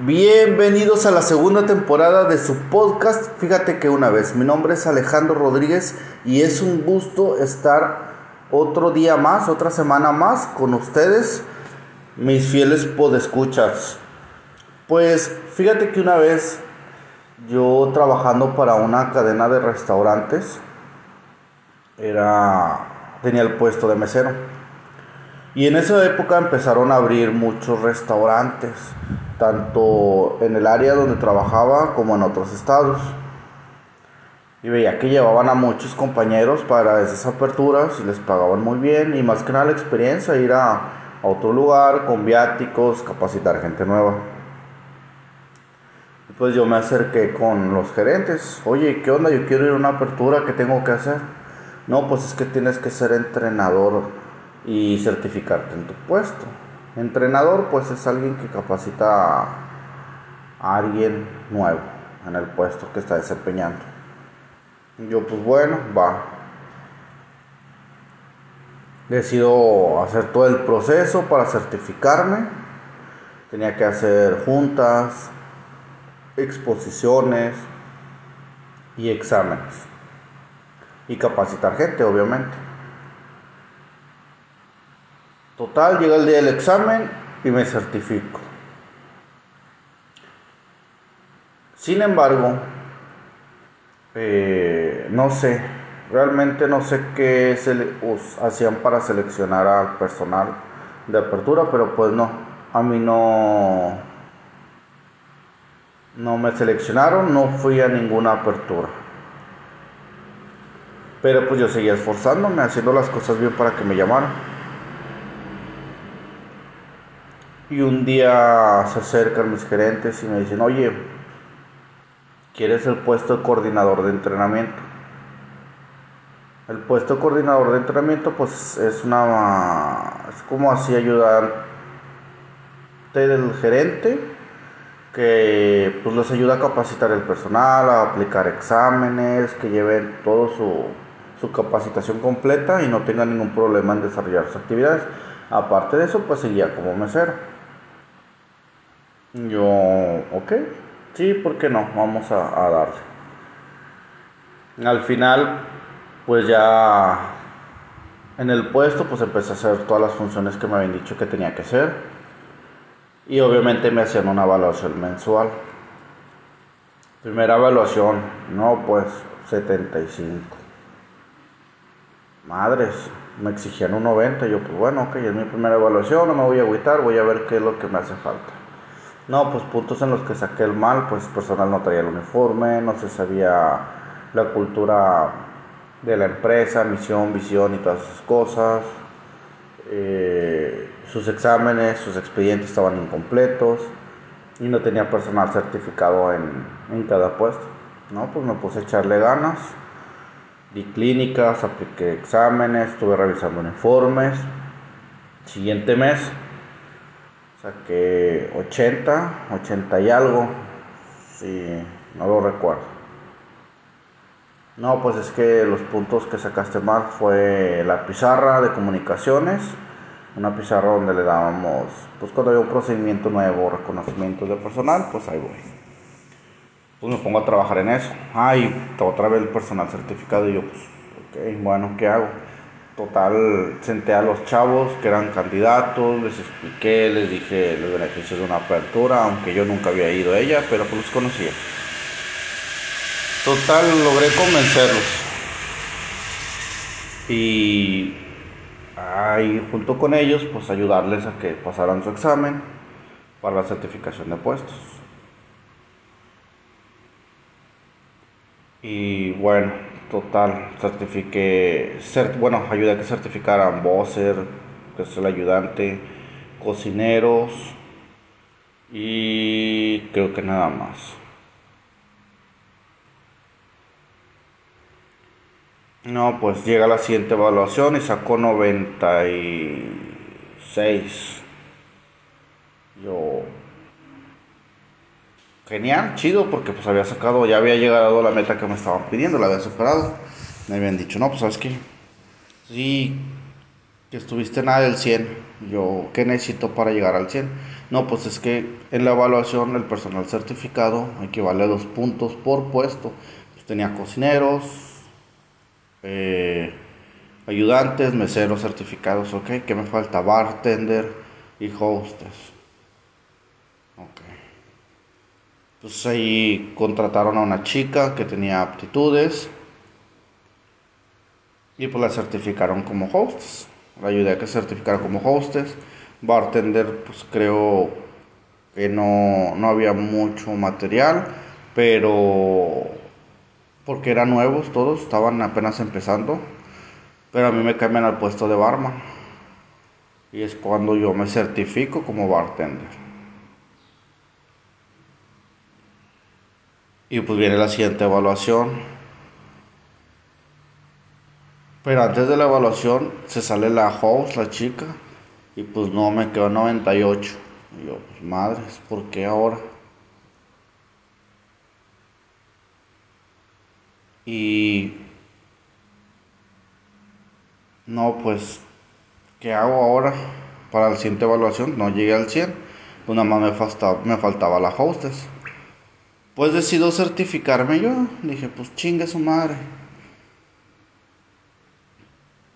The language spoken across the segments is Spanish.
Bienvenidos a la segunda temporada de su podcast. Fíjate que una vez, mi nombre es Alejandro Rodríguez y es un gusto estar otro día más, otra semana más con ustedes, mis fieles podescuchas. Pues fíjate que una vez yo trabajando para una cadena de restaurantes era tenía el puesto de mesero. Y en esa época empezaron a abrir muchos restaurantes tanto en el área donde trabajaba como en otros estados. Y veía que llevaban a muchos compañeros para esas aperturas y les pagaban muy bien y más que nada la experiencia, ir a, otro lugar con viáticos, capacitar gente nueva. Pues yo me acerqué con los gerentes, oye, ¿qué onda? Yo quiero ir a una apertura, ¿qué tengo que hacer? No, pues es que tienes que ser entrenador y certificarte en tu puesto. Entrenador pues es alguien que capacita a alguien nuevo en el puesto que está desempeñando. yo pues bueno, va. Decido hacer todo el proceso para certificarme. Tenía que hacer juntas, exposiciones y exámenes. Y capacitar gente, obviamente. Total, llega el día del examen y me certifico. Sin embargo, eh, no sé, realmente no sé qué se hacían para seleccionar al personal de apertura, pero pues no, a mí no, no me seleccionaron, no fui a ninguna apertura. Pero pues yo seguía esforzándome, haciendo las cosas bien para que me llamaran. Y un día se acercan mis gerentes y me dicen, oye, ¿quieres el puesto de coordinador de entrenamiento? El puesto de coordinador de entrenamiento pues es una, es como así ayudante del gerente que pues les ayuda a capacitar el personal, a aplicar exámenes, que lleven todo su, su capacitación completa y no tengan ningún problema en desarrollar sus actividades. Aparte de eso, pues seguía como mesero. Yo, ok, sí, ¿por qué no? Vamos a, darle. Al final, pues ya en el puesto, pues empecé a hacer todas las funciones que me habían dicho que tenía que hacer. Y obviamente me hacían una evaluación mensual. Primera evaluación, no, pues 75. Madres, me exigían un 90. Yo, pues bueno, ok, es mi primera evaluación, no me voy a agüitar, voy a ver qué es lo que me hace falta. No, pues puntos en los que saqué el mal, pues personal no traía el uniforme, no se sabía la cultura de la empresa, misión, visión y todas esas cosas. Eh, sus exámenes, sus expedientes estaban incompletos y no tenía personal certificado en, en cada puesto. No, pues me puse a echarle ganas, di clínicas, apliqué exámenes, estuve revisando uniformes. Siguiente mes Saqué 80, 80 y algo. Si no lo recuerdo. No, pues es que los puntos que sacaste mal fue la pizarra de comunicaciones. Una pizarra donde le dábamos, pues cuando había un procedimiento nuevo, reconocimiento de personal, pues ahí voy. Pues me pongo a trabajar en eso. Ah, y otra vez el personal certificado y yo, pues, ok, bueno, ¿qué hago? Total, senté a los chavos que eran candidatos, les expliqué, les dije los beneficios de una apertura, aunque yo nunca había ido a ella, pero pues los conocía. Total, logré convencerlos. Y ahí junto con ellos, pues ayudarles a que pasaran su examen para la certificación de puestos. Y bueno, total, certifiqué, bueno, ayudé a que certificaran Bosser, que es el ayudante, cocineros y creo que nada más. No, pues llega la siguiente evaluación y sacó 96. Yo genial, chido, porque pues había sacado, ya había llegado a la meta que me estaban pidiendo, la había superado. Me habían dicho, no, pues sabes que sí, que estuviste nada del 100. Yo, ¿qué necesito para llegar al 100? No, pues es que en la evaluación el personal certificado equivale a dos puntos por puesto. Pues tenía cocineros, eh, ayudantes, meseros certificados, ok. ¿Qué me falta? Bartender y hostess. Ok. Pues ahí contrataron a una chica que tenía aptitudes y pues la certificaron como hostess. La ayudé a que certificara como hostess. Bartender, pues creo que no, no había mucho material, pero porque eran nuevos todos, estaban apenas empezando. Pero a mí me cambian al puesto de barman. Y es cuando yo me certifico como bartender. Y pues viene la siguiente evaluación. Pero antes de la evaluación se sale la host, la chica. Y pues no, me quedó 98. Y yo, pues madres, ¿por qué ahora? Y no, pues, ¿qué hago ahora para la siguiente evaluación? No llegué al 100. Pues nada más me faltaba, me faltaba la hostess. Pues decido certificarme yo. Dije, pues chingue su madre.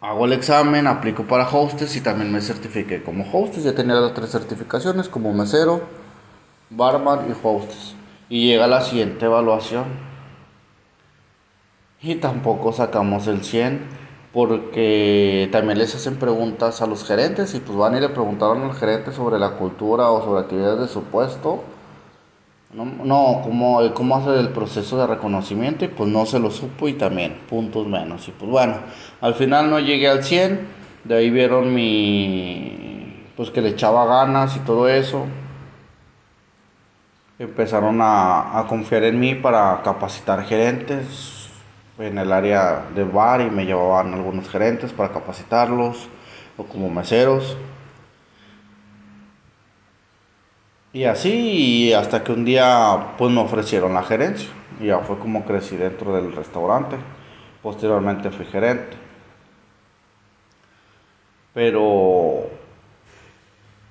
Hago el examen, aplico para hostess y también me certifiqué como hostess. Ya tenía las tres certificaciones como mesero, barman y hostess. Y llega la siguiente evaluación. Y tampoco sacamos el 100 porque también les hacen preguntas a los gerentes y pues van y le preguntaron al gerente sobre la cultura o sobre actividades de su puesto no, no cómo, cómo hace el proceso de reconocimiento y pues no se lo supo y también puntos menos. Y pues bueno, al final no llegué al 100, de ahí vieron mi, pues que le echaba ganas y todo eso. Empezaron a, a confiar en mí para capacitar gerentes en el área de bar y me llevaban algunos gerentes para capacitarlos o como meseros. Y así hasta que un día pues me ofrecieron la gerencia y ya fue como crecí dentro del restaurante. Posteriormente fui gerente. Pero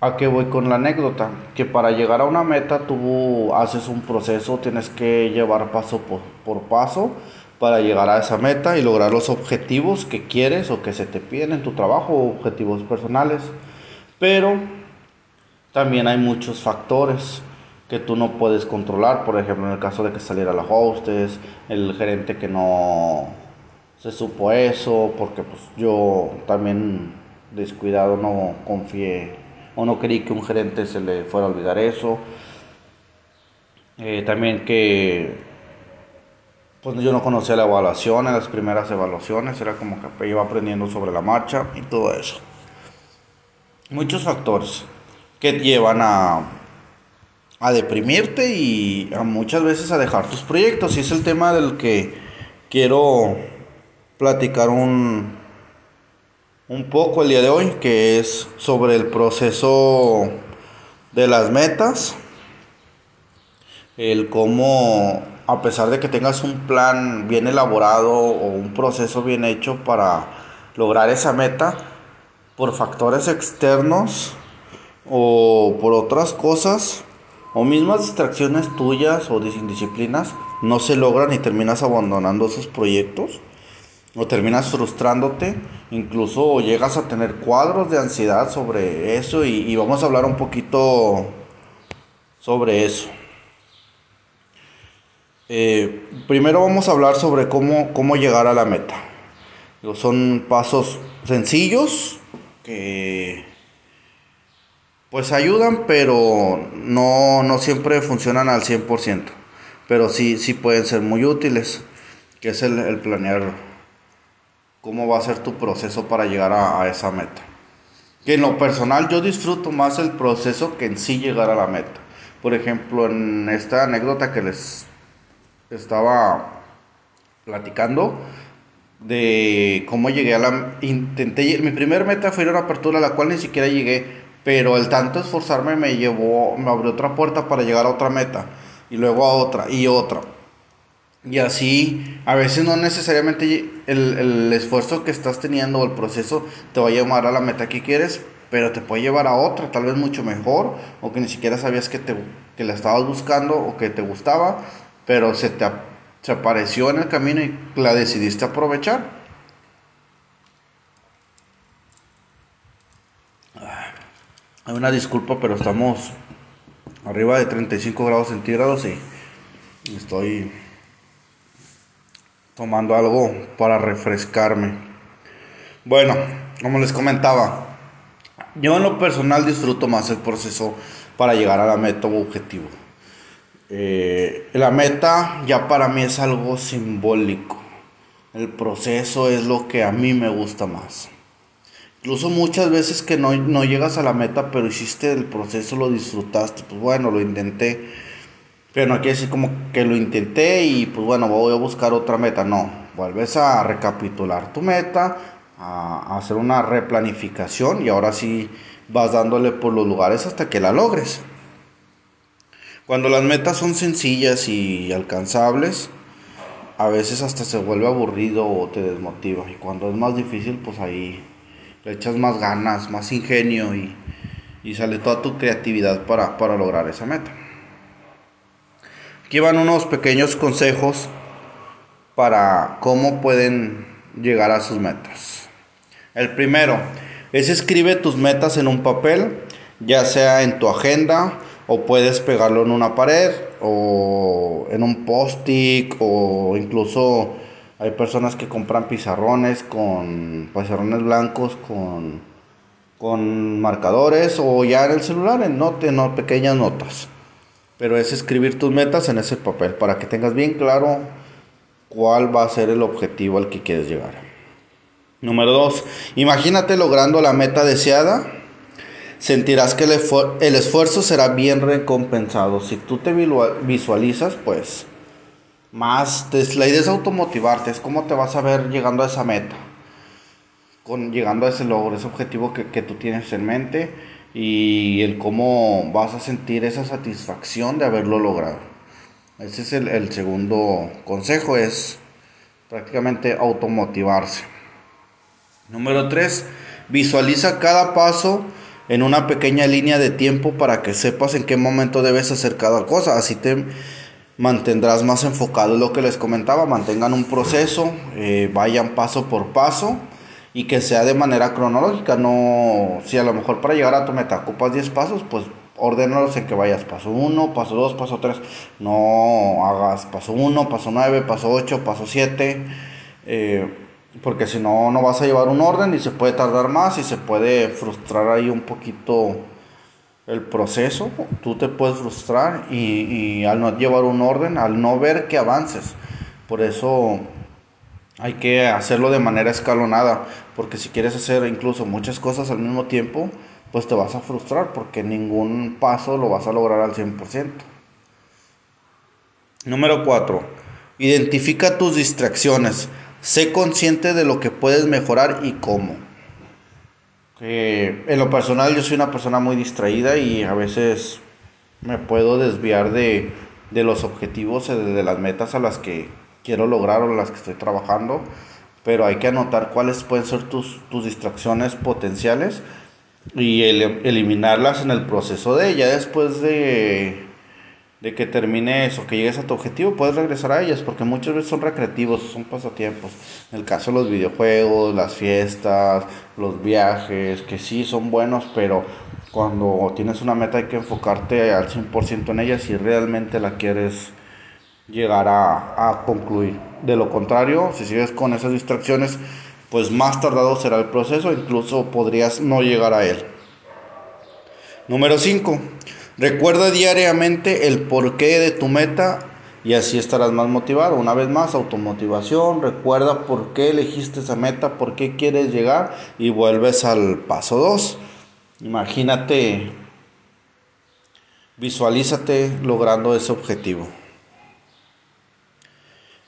¿a qué voy con la anécdota? Que para llegar a una meta tú haces un proceso, tienes que llevar paso por, por paso para llegar a esa meta y lograr los objetivos que quieres o que se te piden en tu trabajo, objetivos personales. Pero también hay muchos factores que tú no puedes controlar, por ejemplo, en el caso de que saliera la hostess, el gerente que no se supo eso, porque pues yo también descuidado no confié o no creí que un gerente se le fuera a olvidar eso. Eh, también que pues yo no conocía la evaluación, las primeras evaluaciones era como que iba aprendiendo sobre la marcha y todo eso. Muchos factores que llevan a, a deprimirte y a muchas veces a dejar tus proyectos. Y es el tema del que quiero platicar un, un poco el día de hoy, que es sobre el proceso de las metas, el cómo, a pesar de que tengas un plan bien elaborado o un proceso bien hecho para lograr esa meta, por factores externos o por otras cosas o mismas distracciones tuyas o indisciplinas no se logran y terminas abandonando esos proyectos o terminas frustrándote, incluso llegas a tener cuadros de ansiedad sobre eso y, vamos a hablar un poquito sobre eso. Eh, primero vamos a hablar sobre cómo, cómo llegar a la meta. Son pasos sencillos que pues ayudan, pero no, no siempre funcionan al 100%. Pero sí, sí pueden ser muy útiles, que es el, planear cómo va a ser tu proceso para llegar a, esa meta. Que en lo personal yo disfruto más el proceso que en sí llegar a la meta. Por ejemplo, en esta anécdota que les estaba platicando de cómo llegué a la intenté mi primer meta fue ir a una apertura a la cual ni siquiera llegué pero el tanto esforzarme me llevó, me abrió otra puerta para llegar a otra meta, y luego a otra, y otra. Y así, a veces no necesariamente el, el esfuerzo que estás teniendo o el proceso te va a llevar a la meta que quieres, pero te puede llevar a otra, tal vez mucho mejor, o que ni siquiera sabías que, te, que la estabas buscando o que te gustaba, pero se te se apareció en el camino y la decidiste aprovechar. Una disculpa, pero estamos arriba de 35 grados centígrados y estoy tomando algo para refrescarme. Bueno, como les comentaba, yo en lo personal disfruto más el proceso para llegar a la meta o objetivo. Eh, la meta ya para mí es algo simbólico. El proceso es lo que a mí me gusta más. Incluso muchas veces que no, no llegas a la meta, pero hiciste el proceso, lo disfrutaste. Pues bueno, lo intenté. Pero no quiere decir como que lo intenté y pues bueno, voy a buscar otra meta. No, vuelves a recapitular tu meta, a hacer una replanificación y ahora sí vas dándole por los lugares hasta que la logres. Cuando las metas son sencillas y alcanzables, a veces hasta se vuelve aburrido o te desmotiva. Y cuando es más difícil, pues ahí le echas más ganas, más ingenio y, sale toda tu creatividad para, para lograr esa meta. Aquí van unos pequeños consejos para cómo pueden llegar a sus metas. El primero es escribe tus metas en un papel, ya sea en tu agenda o puedes pegarlo en una pared o en un post-it o incluso hay personas que compran pizarrones con pizarrones blancos con, con marcadores o ya en el celular en note, no, pequeñas notas. Pero es escribir tus metas en ese papel para que tengas bien claro cuál va a ser el objetivo al que quieres llegar. Número 2. Imagínate logrando la meta deseada sentirás que el, esfuerzo será bien recompensado. Si tú te visualizas, pues más, la idea es automotivarte, es cómo te vas a ver llegando a esa meta, con, llegando a ese logro, ese objetivo que, tú tienes en mente y el cómo vas a sentir esa satisfacción de haberlo logrado. Ese es el, el segundo consejo, es prácticamente automotivarse. Número 3, visualiza cada paso en una pequeña línea de tiempo para que sepas en qué momento debes hacer cada cosa. Así te mantendrás más enfocado. Lo que les comentaba, mantengan un proceso, eh, vayan paso por paso y que sea de manera cronológica. No, si a lo mejor para llegar a tu meta ocupas 10 pasos, pues ordénalos en que vayas paso 1, paso 2, paso 3. No hagas paso 1, paso 9, paso 8, paso 7. Eh, porque si no, no vas a llevar un orden y se puede tardar más y se puede frustrar ahí un poquito el proceso. Tú te puedes frustrar y, al no llevar un orden, al no ver que avances. Por eso hay que hacerlo de manera escalonada, porque si quieres hacer incluso muchas cosas al mismo tiempo, pues te vas a frustrar porque ningún paso lo vas a lograr al 100%. Número 4. Identifica tus distracciones. Sé consciente de lo que puedes mejorar y cómo. En lo personal yo soy una persona muy distraída y a veces me puedo desviar de, los objetivos, de las metas a las que quiero lograr o las que estoy trabajando. Pero hay que anotar cuáles pueden ser tus, distracciones potenciales y eliminarlas en el proceso de ella. Después de de que termines o que llegues a tu objetivo, puedes regresar a ellas, porque muchas veces son recreativos, son pasatiempos. En el caso de los videojuegos, las fiestas, los viajes, que sí son buenos, pero cuando tienes una meta hay que enfocarte al 100% en ella si realmente la quieres llegar a, a concluir. De lo contrario, si sigues con esas distracciones, pues más tardado será el proceso, incluso podrías no llegar a él. Número 5. Recuerda diariamente el porqué de tu meta y así estarás más motivado. Una vez más, automotivación. Recuerda por qué elegiste esa meta, por qué quieres llegar y vuelves al paso 2. Imagínate, visualízate logrando ese objetivo.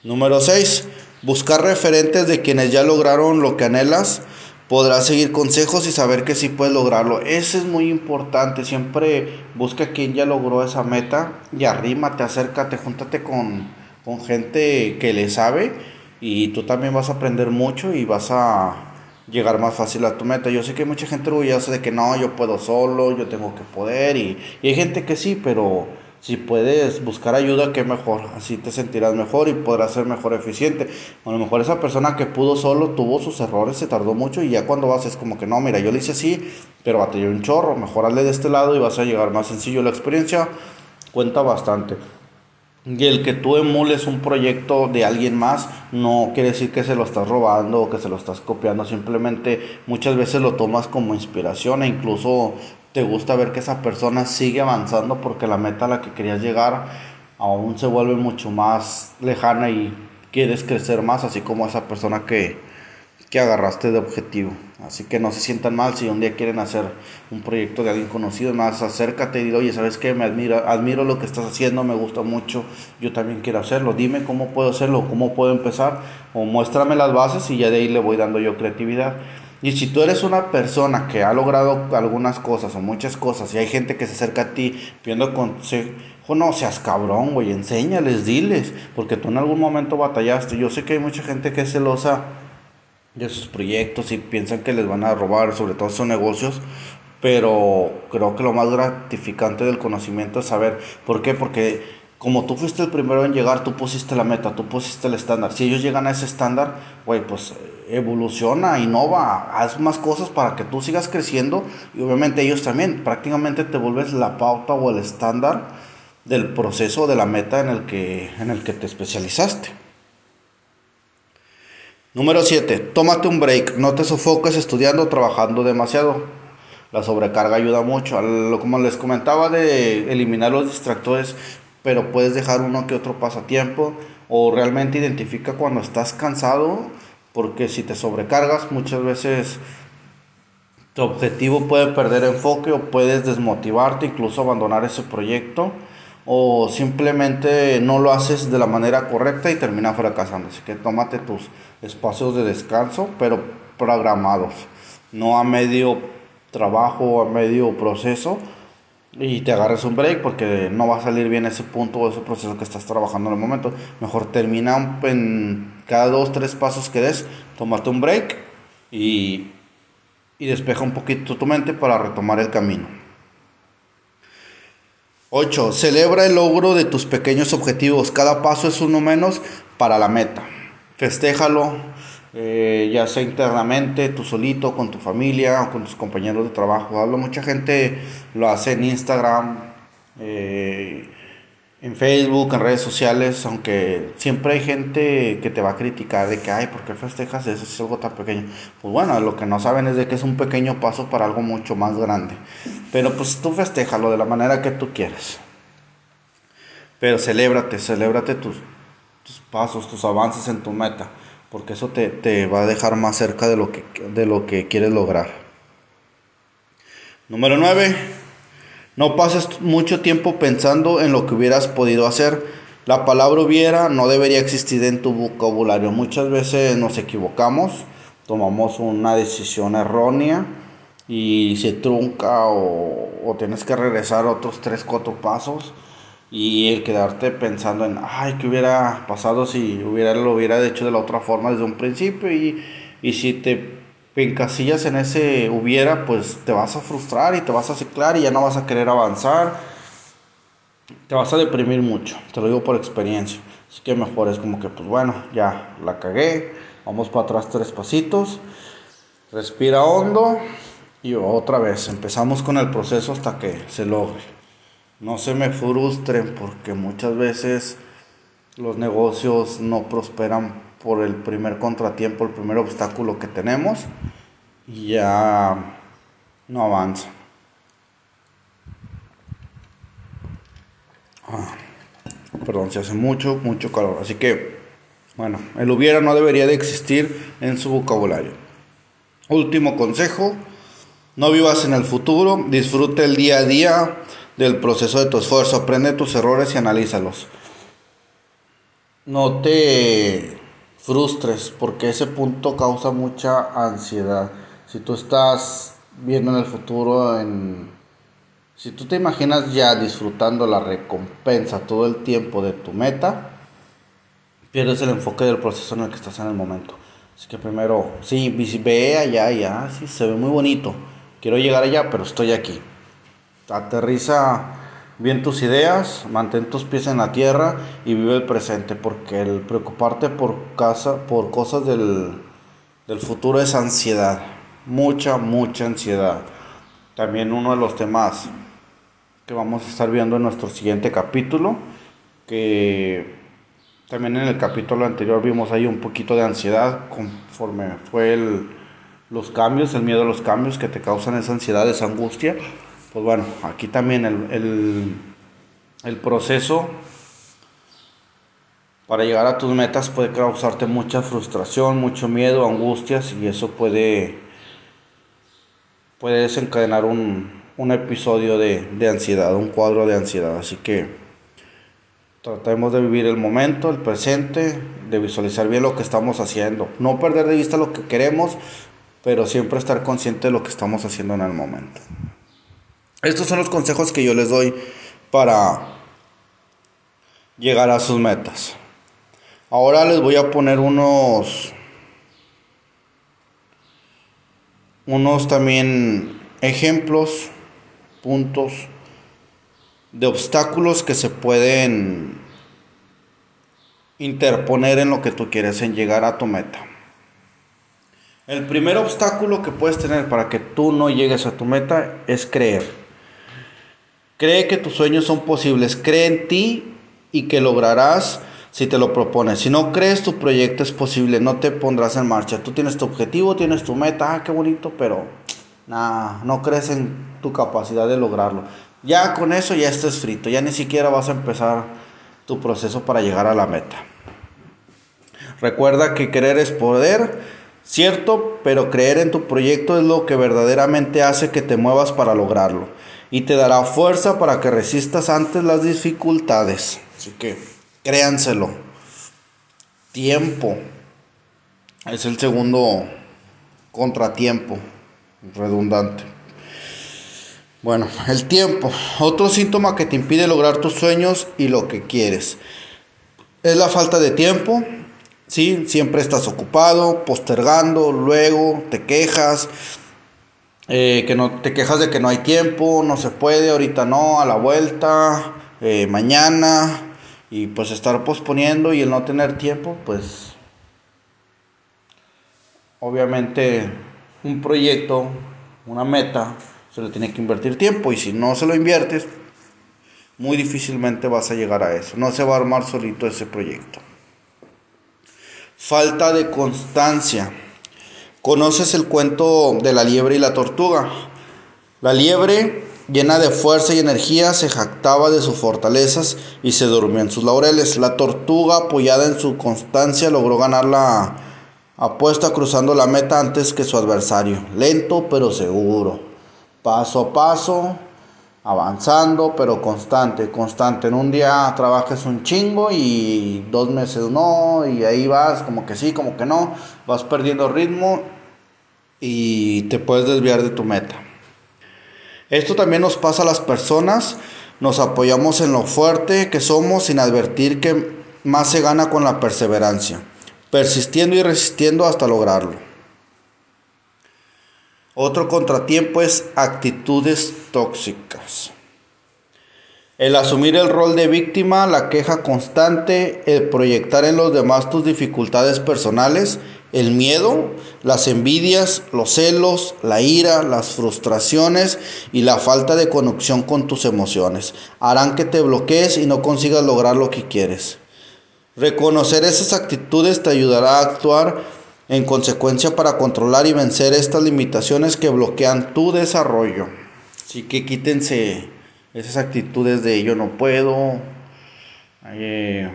Número 6. Buscar referentes de quienes ya lograron lo que anhelas podrás seguir consejos y saber que sí puedes lograrlo. Eso es muy importante. Siempre busca quien ya logró esa meta y arrímate, acércate, júntate con, con gente que le sabe y tú también vas a aprender mucho y vas a, llegar más fácil a tu meta. Yo sé que hay mucha gente orgullosa de que no, yo puedo solo, yo tengo que poder y, y hay gente que sí, pero si puedes buscar ayuda, qué mejor. Así te sentirás mejor y podrás ser mejor eficiente. A lo mejor esa persona que pudo solo tuvo sus errores, se tardó mucho y ya cuando vas es como que no, mira, yo lo hice así, pero batallé un chorro. Mejor hazle de este lado y vas a llegar más sencillo. La experiencia cuenta bastante. Y el que tú emules un proyecto de alguien más no quiere decir que se lo estás robando o que se lo estás copiando, simplemente muchas veces lo tomas como inspiración e incluso te gusta ver que esa persona sigue avanzando porque la meta a la que querías llegar aún se vuelve mucho más lejana y quieres crecer más, así como esa persona que, que agarraste de objetivo. Así que no se sientan mal si un día quieren hacer un proyecto de alguien conocido, más acércate y dile, oye, ¿sabes qué? Me admiro, admiro lo que estás haciendo, me gusta mucho, yo también quiero hacerlo, dime cómo puedo hacerlo, cómo puedo empezar, o muéstrame las bases y ya de ahí le voy dando yo creatividad. Y si tú eres una persona que ha logrado algunas cosas o muchas cosas y hay gente que se acerca a ti pidiendo consejo, no seas cabrón, güey, enséñales, diles, porque tú en algún momento batallaste. Yo sé que hay mucha gente que es celosa de sus proyectos y piensan que les van a robar, sobre todo sus negocios, pero creo que lo más gratificante del conocimiento es saber por qué, porque como tú fuiste el primero en llegar, tú pusiste la meta, tú pusiste el estándar. Si ellos llegan a ese estándar, güey, pues evoluciona, innova, haz más cosas para que tú sigas creciendo y obviamente ellos también. Prácticamente te vuelves la pauta o el estándar del proceso de la meta en el que, en el que te especializaste. Número 7. Tómate un break. No te sofoques estudiando o trabajando demasiado. La sobrecarga ayuda mucho. Como les comentaba de eliminar los distractores, pero puedes dejar uno que otro pasatiempo o realmente identifica cuando estás cansado, porque si te sobrecargas muchas veces tu objetivo puede perder enfoque o puedes desmotivarte, incluso abandonar ese proyecto o simplemente no lo haces de la manera correcta y termina fracasando. Así que tómate tus espacios de descanso, pero programados, no a medio trabajo o a medio proceso y te agarres un break porque no va a salir bien ese punto o ese proceso que estás trabajando en el momento. Mejor termina en cada dos, tres pasos que des, tómate un break y, y despeja un poquito tu mente para retomar el camino. 8. Celebra el logro de tus pequeños objetivos. Cada paso es uno menos para la meta. Festéjalo, eh, ya sea internamente, tú solito, con tu familia o con tus compañeros de trabajo. Hablo, mucha gente lo hace en Instagram, eh, en Facebook, en redes sociales, aunque siempre hay gente que te va a criticar de que, ay, ¿por qué festejas eso es algo tan pequeño? Pues bueno, lo que no saben es de que es un pequeño paso para algo mucho más grande. Pero pues tú festéjalo de la manera que tú quieras. Pero celébrate, celébrate tus pasos, tus avances en tu meta, porque eso te, te va a dejar más cerca de lo que, de lo que quieres lograr. Número 9 no pases mucho tiempo pensando en lo que hubieras podido hacer. La palabra hubiera no debería existir en tu vocabulario. Muchas veces nos equivocamos, tomamos una decisión errónea y se trunca o, tienes que regresar otros 3, 4 pasos y el quedarte pensando en, ay, ¿qué hubiera pasado si hubiera, lo hubiera hecho de la otra forma desde un principio? Y, y si te encasillas en ese hubiera, pues te vas a frustrar y te vas a ciclar y ya no vas a querer avanzar. Te vas a deprimir mucho, te lo digo por experiencia. Así que mejor es como que, pues bueno, ya la cagué, vamos para atrás tres pasitos, respira hondo y otra vez empezamos con el proceso hasta que se logre. No se me frustren porque muchas veces los negocios no prosperan por el primer contratiempo, el primer obstáculo que tenemos y ya no avanza. Ah, perdón, se hace mucho, mucho calor. Así que, bueno, el hubiera no debería de existir en su vocabulario. Último consejo, no vivas en el futuro, disfrute el día a día del proceso de tu esfuerzo, aprende tus errores y analízalos. No te frustres porque ese punto causa mucha ansiedad. Si tú estás viendo en el futuro, en, si tú te imaginas ya disfrutando la recompensa todo el tiempo de tu meta, pierdes el enfoque del proceso en el que estás en el momento. Así que primero, sí, ve allá, allá, sí, se ve muy bonito. Quiero llegar allá, pero estoy aquí. Aterriza bien tus ideas, mantén tus pies en la tierra y vive el presente, porque el preocuparte por, casa, por cosas del, del futuro es ansiedad, mucha, mucha ansiedad. También uno de los temas que vamos a estar viendo en nuestro siguiente capítulo, que también en el capítulo anterior vimos ahí un poquito de ansiedad conforme fue el, los cambios, el miedo a los cambios que te causan esa ansiedad, esa angustia. Pues bueno, aquí también el, el, proceso para llegar a tus metas puede causarte mucha frustración, mucho miedo, angustias y eso puede, puede desencadenar un, un episodio de, de, ansiedad, un cuadro de ansiedad. Así que tratemos de vivir el momento, el presente, de visualizar bien lo que estamos haciendo. No perder de vista lo que queremos, pero siempre estar consciente de lo que estamos haciendo en el momento. Estos son los consejos que yo les doy para llegar a sus metas. Ahora les voy a poner unos unos también ejemplos, puntos de obstáculos que se pueden interponer en lo que tú quieres en llegar a tu meta. El primer obstáculo que puedes tener para que tú no llegues a tu meta es creer. Cree que tus sueños son posibles, cree en ti y que lograrás si te lo propones. Si no crees tu proyecto es posible, no te pondrás en marcha. Tú tienes tu objetivo, tienes tu meta, ah, qué bonito, pero nada, no crees en tu capacidad de lograrlo. Ya con eso ya estás frito, ya ni siquiera vas a empezar tu proceso para llegar a la meta. Recuerda que querer es poder, cierto, pero creer en tu proyecto es lo que verdaderamente hace que te muevas para lograrlo y te dará fuerza para que resistas ante las dificultades. Así que Créanselo. Tiempo. Es el segundo contratiempo. Redundante. Bueno, el tiempo. Otro síntoma que te impide lograr tus sueños y lo que quieres. Es la falta de tiempo. ¿sí? Siempre estás ocupado, postergando, luego te quejas. Eh, que no te quejas de que no hay tiempo, no se puede, ahorita no, a la vuelta, eh, mañana, y pues estar posponiendo y el no tener tiempo, pues obviamente un proyecto, una meta, se le tiene que invertir tiempo y si no se lo inviertes, muy difícilmente vas a llegar a eso. No se va a armar solito ese proyecto. Falta de constancia. ¿Conoces el cuento de la liebre y la tortuga? La liebre Llena de fuerza y energía, se jactaba de sus fortalezas y se durmió en sus laureles. La tortuga, apoyada en su constancia, logró ganar la apuesta cruzando la meta antes que su adversario. Lento pero seguro. Paso a paso, avanzando pero constante, constante. En un día trabajas un chingo y dos meses no, y ahí vas como que sí, como que no. Vas perdiendo ritmo y te puedes desviar de tu meta. Esto también nos pasa a las personas, nos apoyamos en lo fuerte que somos sin advertir que más se gana con la perseverancia, persistiendo y resistiendo hasta lograrlo. Otro contratiempo es actitudes tóxicas. El asumir el rol de víctima, la queja constante, el proyectar en los demás tus dificultades personales, el miedo, las envidias, los celos, la ira, las frustraciones y la falta de conexión con tus emociones harán que te bloquees y no consigas lograr lo que quieres. Reconocer esas actitudes te ayudará a actuar en consecuencia para controlar y vencer estas limitaciones que bloquean tu desarrollo. Así que quítense esas actitudes de yo no puedo, eh,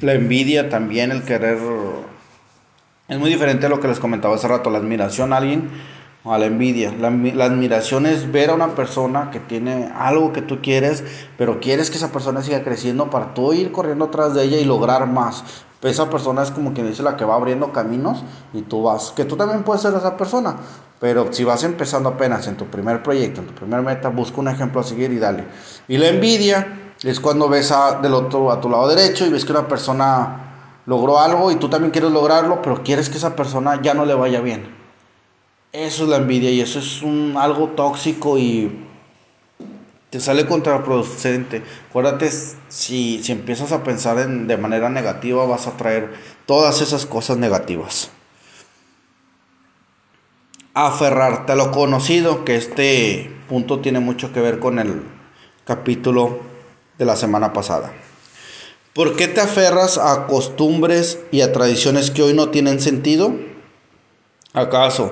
la envidia también, el querer... Es muy diferente a lo que les comentaba hace rato, la admiración a alguien o a la envidia. La, la, admiración es ver a una persona que tiene algo que tú quieres, pero quieres que esa persona siga creciendo para tú ir corriendo atrás de ella y lograr más. Esa persona es como quien dice la que va abriendo caminos y tú vas, que tú también puedes ser esa persona, pero si vas empezando apenas en tu primer proyecto, en tu primer meta, busca un ejemplo a seguir y dale. Y la envidia es cuando ves a, del otro, a tu lado derecho y ves que una persona logró algo y tú también quieres lograrlo, pero quieres que esa persona ya no le vaya bien. Eso es la envidia y eso es un, algo tóxico y te sale contraproducente. Acuérdate, si, si empiezas a pensar en, de manera negativa, vas a traer todas esas cosas negativas. Aferrarte a lo conocido, que este punto tiene mucho que ver con el capítulo de la semana pasada. ¿Por qué te aferras a costumbres y a tradiciones que hoy no tienen sentido? ¿Acaso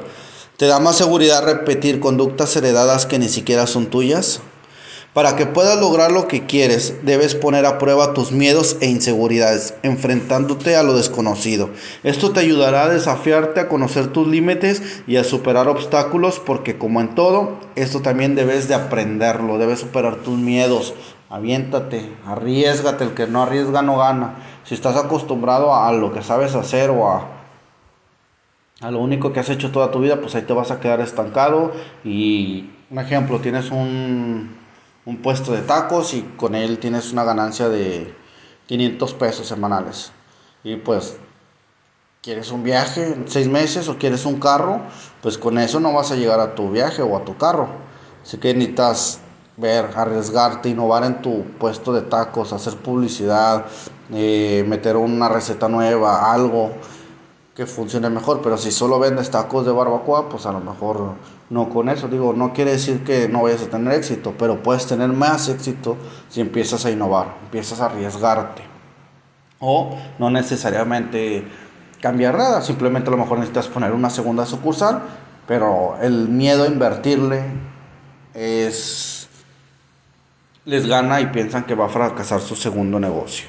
te da más seguridad repetir conductas heredadas que ni siquiera son tuyas? Para que puedas lograr lo que quieres, debes poner a prueba tus miedos e inseguridades, enfrentándote a lo desconocido. Esto te ayudará a desafiarte a conocer tus límites y a superar obstáculos, porque como en todo, esto también debes de aprenderlo, debes superar tus miedos. Aviéntate, arriesgate, el que no arriesga no gana. Si estás acostumbrado a lo que sabes hacer o a, a lo único que has hecho toda tu vida, pues ahí te vas a quedar estancado. Y un ejemplo, tienes un un puesto de tacos y con él tienes una ganancia de 500 pesos semanales. Y pues, ¿quieres un viaje en seis meses o quieres un carro? Pues con eso no vas a llegar a tu viaje o a tu carro. Así que necesitas ver, arriesgarte, innovar en tu puesto de tacos, hacer publicidad, eh, meter una receta nueva, algo que funcione mejor. Pero si solo vendes tacos de barbacoa, pues a lo mejor no con eso. Digo, no quiere decir que no vayas a tener éxito, pero puedes tener más éxito si empiezas a innovar, empiezas a arriesgarte. O no necesariamente cambiar nada, simplemente a lo mejor necesitas poner una segunda sucursal, pero el miedo a invertirle es les gana y piensan que va a fracasar su segundo negocio.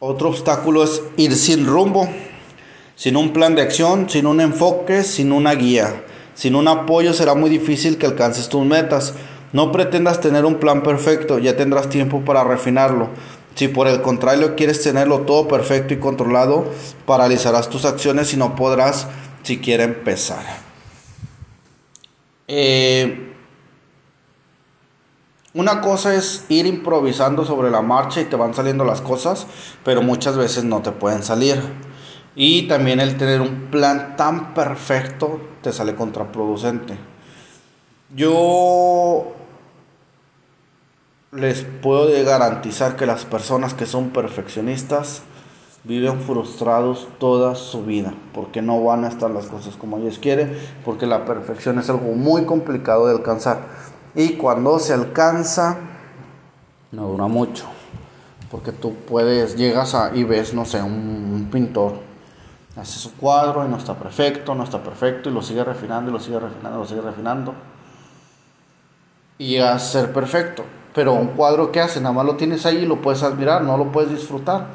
Otro obstáculo es ir sin rumbo, sin un plan de acción, sin un enfoque, sin una guía. Sin un apoyo será muy difícil que alcances tus metas. No pretendas tener un plan perfecto, ya tendrás tiempo para refinarlo. Si por el contrario quieres tenerlo todo perfecto y controlado, paralizarás tus acciones y no podrás siquiera empezar. Eh, una cosa es ir improvisando sobre la marcha y te van saliendo las cosas, pero muchas veces no te pueden salir. Y también el tener un plan tan perfecto te sale contraproducente. Yo les puedo garantizar que las personas que son perfeccionistas viven frustrados toda su vida, porque no van a estar las cosas como ellos quieren, porque la perfección es algo muy complicado de alcanzar. Y cuando se alcanza, no dura mucho. Porque tú puedes, llegas a, y ves, no sé, un, pintor. Hace su cuadro y no está perfecto, no está perfecto, y lo sigue refinando, y lo sigue refinando, lo sigue refinando. Y llega a ser perfecto. Pero un cuadro que hace, nada más lo tienes ahí y lo puedes admirar, no lo puedes disfrutar.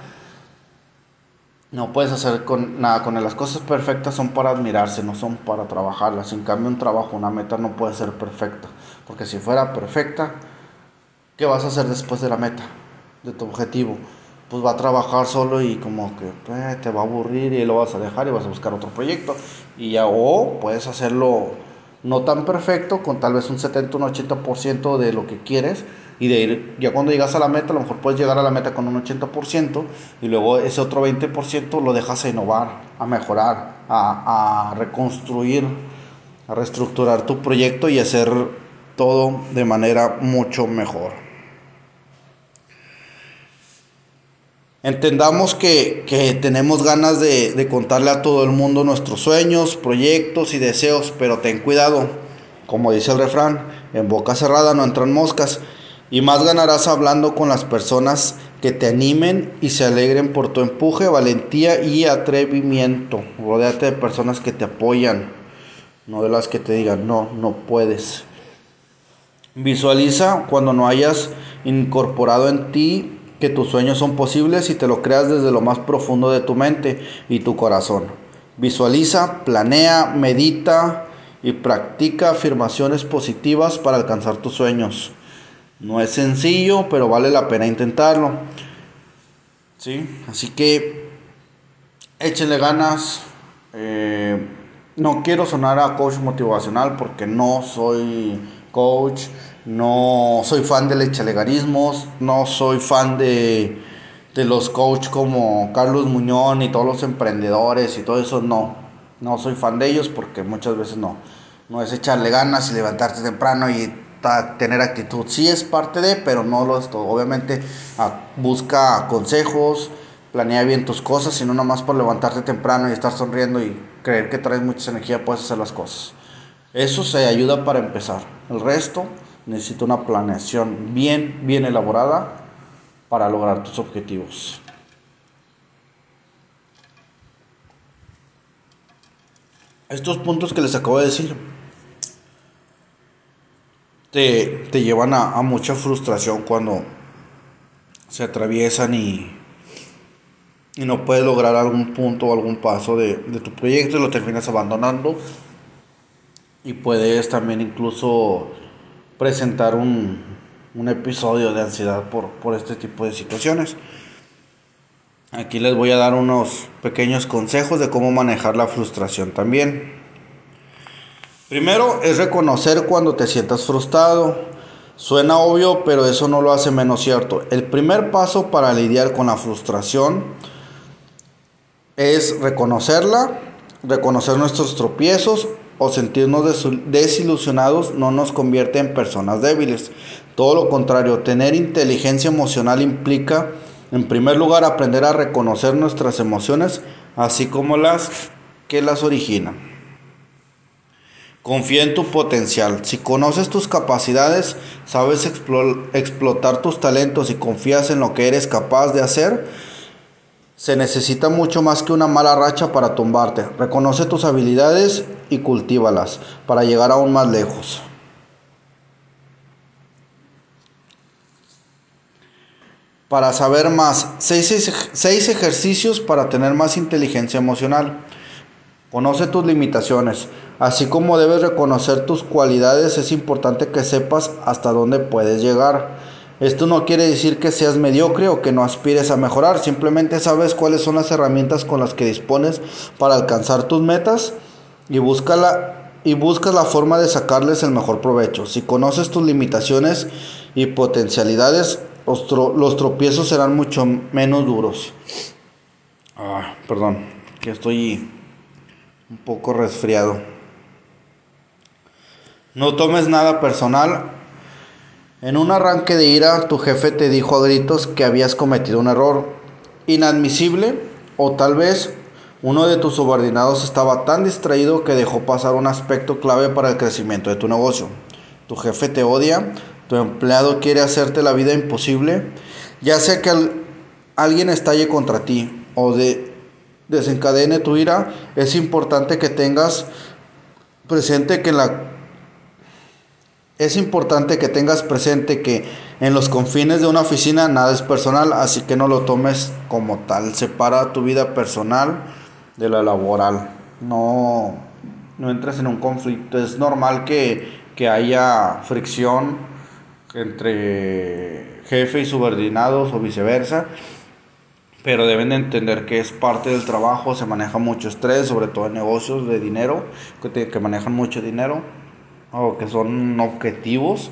No puedes hacer con, nada con él. Las cosas perfectas son para admirarse, no son para trabajarlas. En cambio, un trabajo, una meta no puede ser perfecta. Porque si fuera perfecta, ¿qué vas a hacer después de la meta, de tu objetivo? Pues va a trabajar solo y como que eh, te va a aburrir y lo vas a dejar y vas a buscar otro proyecto. Y ya, o puedes hacerlo no tan perfecto, con tal vez un 70, un 80% de lo que quieres. Y de ir, ya cuando llegas a la meta, a lo mejor puedes llegar a la meta con un 80% y luego ese otro 20% lo dejas a innovar, a mejorar, a, a reconstruir, a reestructurar tu proyecto y hacer todo de manera mucho mejor. Entendamos que, tenemos ganas de, de, contarle a todo el mundo nuestros sueños, proyectos y deseos, pero ten cuidado, como dice el refrán, en boca cerrada no entran moscas, y más ganarás hablando con las personas que te animen y se alegren por tu empuje, valentía y atrevimiento. Rodéate de personas que te apoyan, no de las que te digan, no, no puedes. Visualiza cuando no hayas incorporado en ti que tus sueños son posibles y te lo creas desde lo más profundo de tu mente y tu corazón. Visualiza, planea, medita y practica afirmaciones positivas para alcanzar tus sueños. No es sencillo, pero vale la pena intentarlo. ¿Sí? Así que échenle ganas. Eh, no quiero sonar a coach motivacional porque no soy coach, no soy fan del echaleganismos, no soy fan de, de los coach como Carlos Muñoz y todos los emprendedores y todo eso, no. No soy fan de ellos porque muchas veces no. No es echarle ganas y levantarte temprano y tener actitud. Sí es parte de, pero no lo es todo. Obviamente busca consejos, planea bien tus cosas, y no nomás por levantarte temprano y estar sonriendo y creer que traes mucha energía puedes hacer las cosas. Eso se ayuda para empezar. El resto necesita una planeación bien, bien elaborada para lograr tus objetivos. Estos puntos que les acabo de decir te, llevan a, mucha frustración cuando se atraviesan y, y no puedes lograr algún punto o algún paso de, de tu proyecto y lo terminas abandonando y puedes también incluso presentar un, un episodio de ansiedad por, por este tipo de situaciones. Aquí les voy a dar unos pequeños consejos de cómo manejar la frustración también. Primero es reconocer cuando te sientas frustrado. Suena obvio, pero eso no lo hace menos cierto. El primer paso para lidiar con la frustración es reconocerla, reconocer nuestros tropiezos o sentirnos desilusionados no nos convierte en personas débiles. Todo lo contrario, tener inteligencia emocional implica, en primer lugar, aprender a reconocer nuestras emociones, así como las que las originan. Confía en tu potencial. Si conoces tus capacidades, sabes explotar tus talentos y confías en lo que eres capaz de hacer, se necesita mucho más que una mala racha para tumbarte. Reconoce tus habilidades y cultívalas para llegar aún más lejos. Para saber más, seis, ejercicios para tener más inteligencia emocional. Conoce tus limitaciones. Así como debes reconocer tus cualidades, es importante que sepas hasta dónde puedes llegar. Esto no quiere decir que seas mediocre o que no aspires a mejorar, simplemente sabes cuáles son las herramientas con las que dispones para alcanzar tus metas y busca la, y buscas la forma de sacarles el mejor provecho. Si conoces tus limitaciones y potencialidades, los, tropiezos serán mucho menos duros. Ah, perdón, que estoy un poco resfriado. No tomes nada personal en un arranque de ira, tu jefe te dijo a gritos que habías cometido un error inadmisible o tal vez uno de tus subordinados estaba tan distraído que dejó pasar un aspecto clave para el crecimiento de tu negocio. Tu jefe te odia, tu empleado quiere hacerte la vida imposible, ya sea que alguien estalle contra ti o de desencadene tu ira, es importante que tengas presente que la es importante que tengas presente que en los confines de una oficina nada es personal, así que no lo tomes como tal. Separa tu vida personal de la laboral. No, no entres en un conflicto. Es normal que, que haya fricción entre jefe y subordinados o viceversa. Pero deben de entender que es parte del trabajo, se maneja mucho estrés, sobre todo en negocios de dinero, que, que manejan mucho dinero o que son objetivos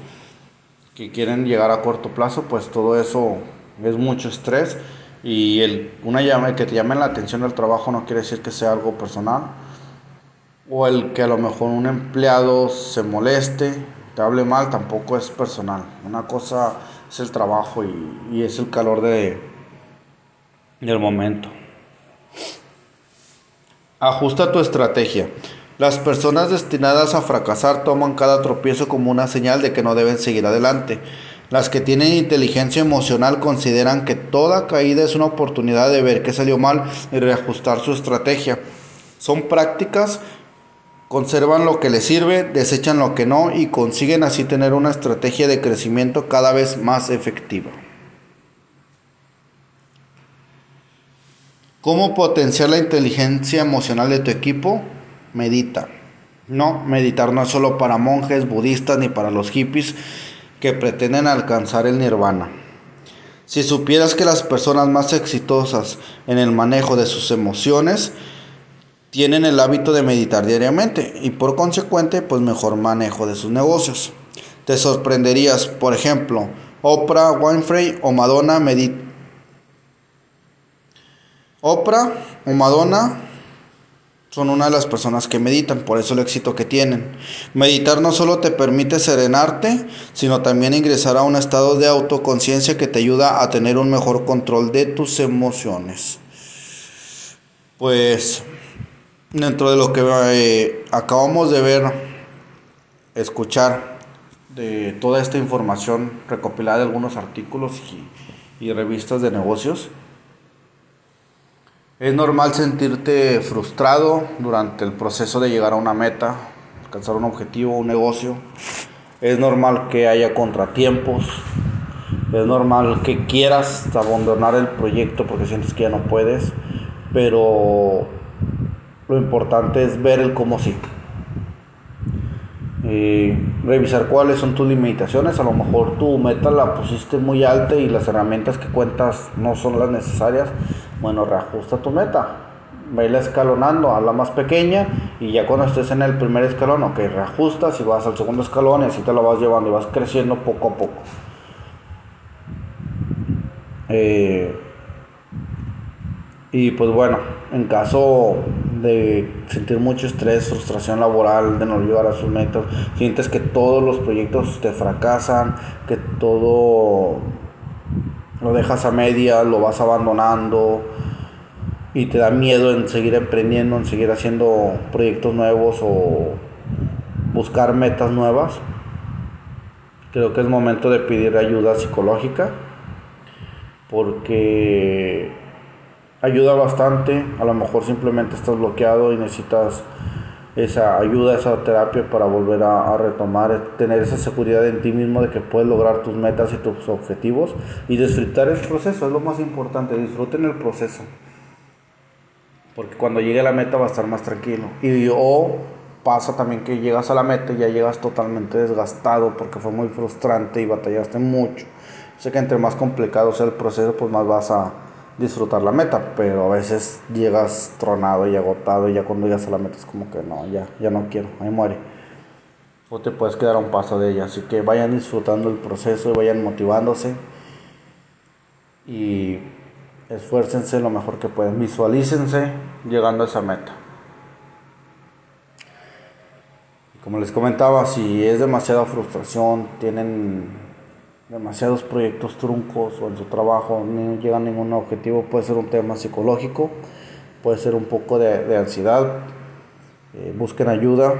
que quieren llegar a corto plazo, pues todo eso es mucho estrés y el, una llama, que te llamen la atención del trabajo no quiere decir que sea algo personal o el que a lo mejor un empleado se moleste, te hable mal, tampoco es personal. Una cosa es el trabajo y, y es el calor de, del momento. Ajusta tu estrategia. Las personas destinadas a fracasar toman cada tropiezo como una señal de que no deben seguir adelante. Las que tienen inteligencia emocional consideran que toda caída es una oportunidad de ver qué salió mal y reajustar su estrategia. Son prácticas, conservan lo que les sirve, desechan lo que no y consiguen así tener una estrategia de crecimiento cada vez más efectiva. ¿Cómo potenciar la inteligencia emocional de tu equipo? Medita. No, meditar no es solo para monjes, budistas ni para los hippies que pretenden alcanzar el nirvana. Si supieras que las personas más exitosas en el manejo de sus emociones tienen el hábito de meditar diariamente y por consecuente pues mejor manejo de sus negocios. Te sorprenderías, por ejemplo, Oprah Winfrey o Madonna Oprah o Madonna son una de las personas que meditan, por eso el éxito que tienen. Meditar no solo te permite serenarte, sino también ingresar a un estado de autoconciencia que te ayuda a tener un mejor control de tus emociones. Pues dentro de lo que eh, acabamos de ver, escuchar de toda esta información recopilada de algunos artículos y, y revistas de negocios, es normal sentirte frustrado durante el proceso de llegar a una meta, alcanzar un objetivo, un negocio. Es normal que haya contratiempos. Es normal que quieras abandonar el proyecto porque sientes que ya no puedes. Pero lo importante es ver el cómo sí revisar cuáles son tus limitaciones. A lo mejor tu meta la pusiste muy alta y las herramientas que cuentas no son las necesarias. Bueno, reajusta tu meta. Vela escalonando a la más pequeña y ya cuando estés en el primer escalón, ok, reajustas y vas al segundo escalón y así te lo vas llevando y vas creciendo poco a poco. Eh, y pues bueno, en caso de sentir mucho estrés, frustración laboral, de no llegar a sus metas, sientes que todos los proyectos te fracasan, que todo lo dejas a media, lo vas abandonando y te da miedo en seguir emprendiendo, en seguir haciendo proyectos nuevos o buscar metas nuevas. Creo que es momento de pedir ayuda psicológica porque ayuda bastante. A lo mejor simplemente estás bloqueado y necesitas esa ayuda, esa terapia para volver a, retomar, tener esa seguridad en ti mismo de que puedes lograr tus metas y tus objetivos y disfrutar el proceso, es lo más importante, disfruten el proceso. Porque cuando llegue a la meta va a estar más tranquilo. Y o pasa también que llegas a la meta y ya llegas totalmente desgastado porque fue muy frustrante y batallaste mucho. Sé que entre más complicado sea el proceso, pues más vas a, disfrutar la meta, pero a veces llegas tronado y agotado y ya cuando llegas a la meta es como que no, ya, ya no quiero, ahí muere. O te puedes quedar a un paso de ella, así que vayan disfrutando el proceso y vayan motivándose y esfuércense lo mejor que pueden, visualícense llegando a esa meta. Como les comentaba, si es demasiada frustración, tienen demasiados proyectos truncos o en su trabajo no llegan a ningún objetivo, puede ser un tema psicológico, puede ser un poco de, ansiedad, eh, busquen ayuda.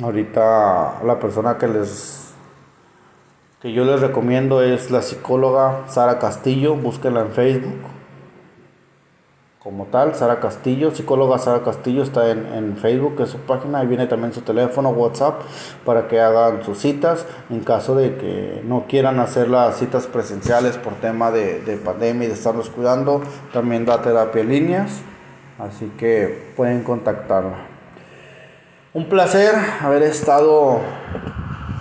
Ahorita la persona que les que yo les recomiendo es la psicóloga Sara Castillo, búsquenla en Facebook como tal, Sara Castillo, psicóloga Sara Castillo está en, Facebook, es su página, ahí viene también su teléfono, WhatsApp, para que hagan sus citas. En caso de que no quieran hacer las citas presenciales por tema de, pandemia y de estarlos cuidando, también da terapia en líneas, así que pueden contactarla. Un placer haber estado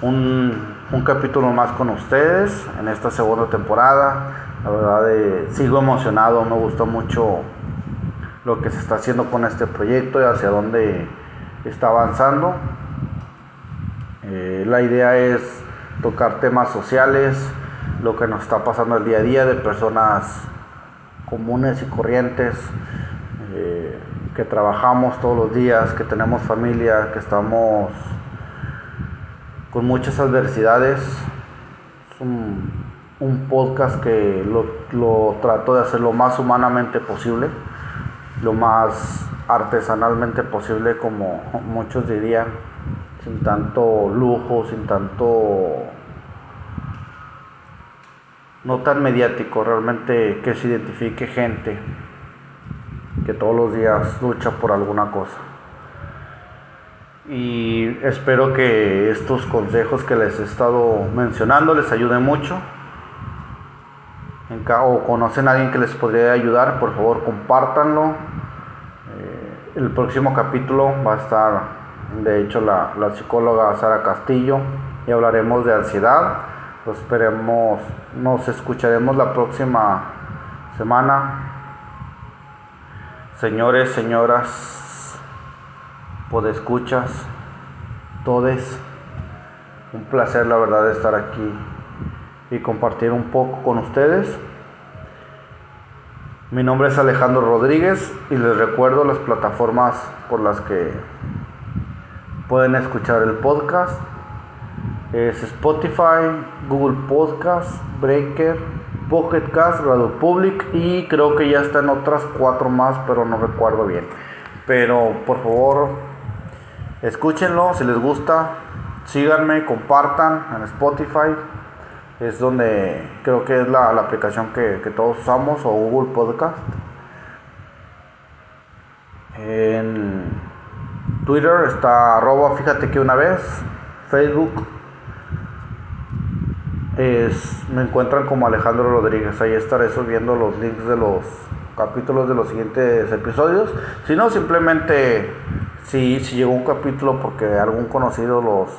un, un capítulo más con ustedes en esta segunda temporada. La verdad, eh, sigo emocionado, me gustó mucho lo que se está haciendo con este proyecto y hacia dónde está avanzando. Eh, la idea es tocar temas sociales, lo que nos está pasando el día a día de personas comunes y corrientes, eh, que trabajamos todos los días, que tenemos familia, que estamos con muchas adversidades. Es un, podcast que lo, lo trato de hacer lo más humanamente posible lo más artesanalmente posible, como muchos dirían, sin tanto lujo, sin tanto... no tan mediático, realmente que se identifique gente que todos los días lucha por alguna cosa. Y espero que estos consejos que les he estado mencionando les ayuden mucho. O conocen a alguien que les podría ayudar, por favor compártanlo el próximo capítulo va a estar, de hecho, la, psicóloga Sara Castillo y hablaremos de ansiedad. Lo esperemos, nos escucharemos la próxima semana. Señores, señoras, podescuchas, todes, un placer la verdad estar aquí y compartir un poco con ustedes. Mi nombre es Alejandro Rodríguez y les recuerdo las plataformas por las que pueden escuchar el podcast. Es Spotify, Google Podcast, Breaker, Pocket Cast, Radio Public y creo que ya están otras cuatro más, pero no recuerdo bien. Pero por favor, escúchenlo si les gusta, síganme, compartan en Spotify. Es donde creo que es la, aplicación que, que, todos usamos o Google Podcast. En Twitter está arroba, fíjate que una vez. Facebook es, me encuentran como Alejandro Rodríguez. Ahí estaré subiendo los links de los capítulos de los siguientes episodios. Si no, simplemente si, si llegó un capítulo porque algún conocido los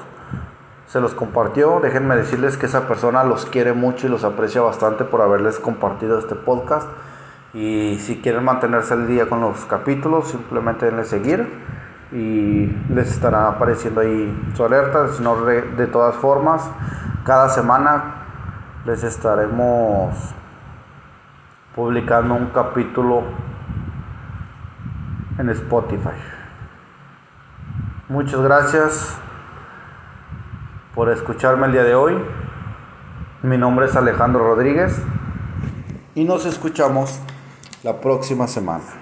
se los compartió, déjenme decirles que esa persona los quiere mucho y los aprecia bastante por haberles compartido este podcast. Y si quieren mantenerse al día con los capítulos, simplemente denle seguir y les estará apareciendo ahí su alerta. De todas formas, cada semana les estaremos publicando un capítulo en Spotify. Muchas gracias por escucharme el día de hoy. Mi nombre es Alejandro Rodríguez y nos escuchamos la próxima semana.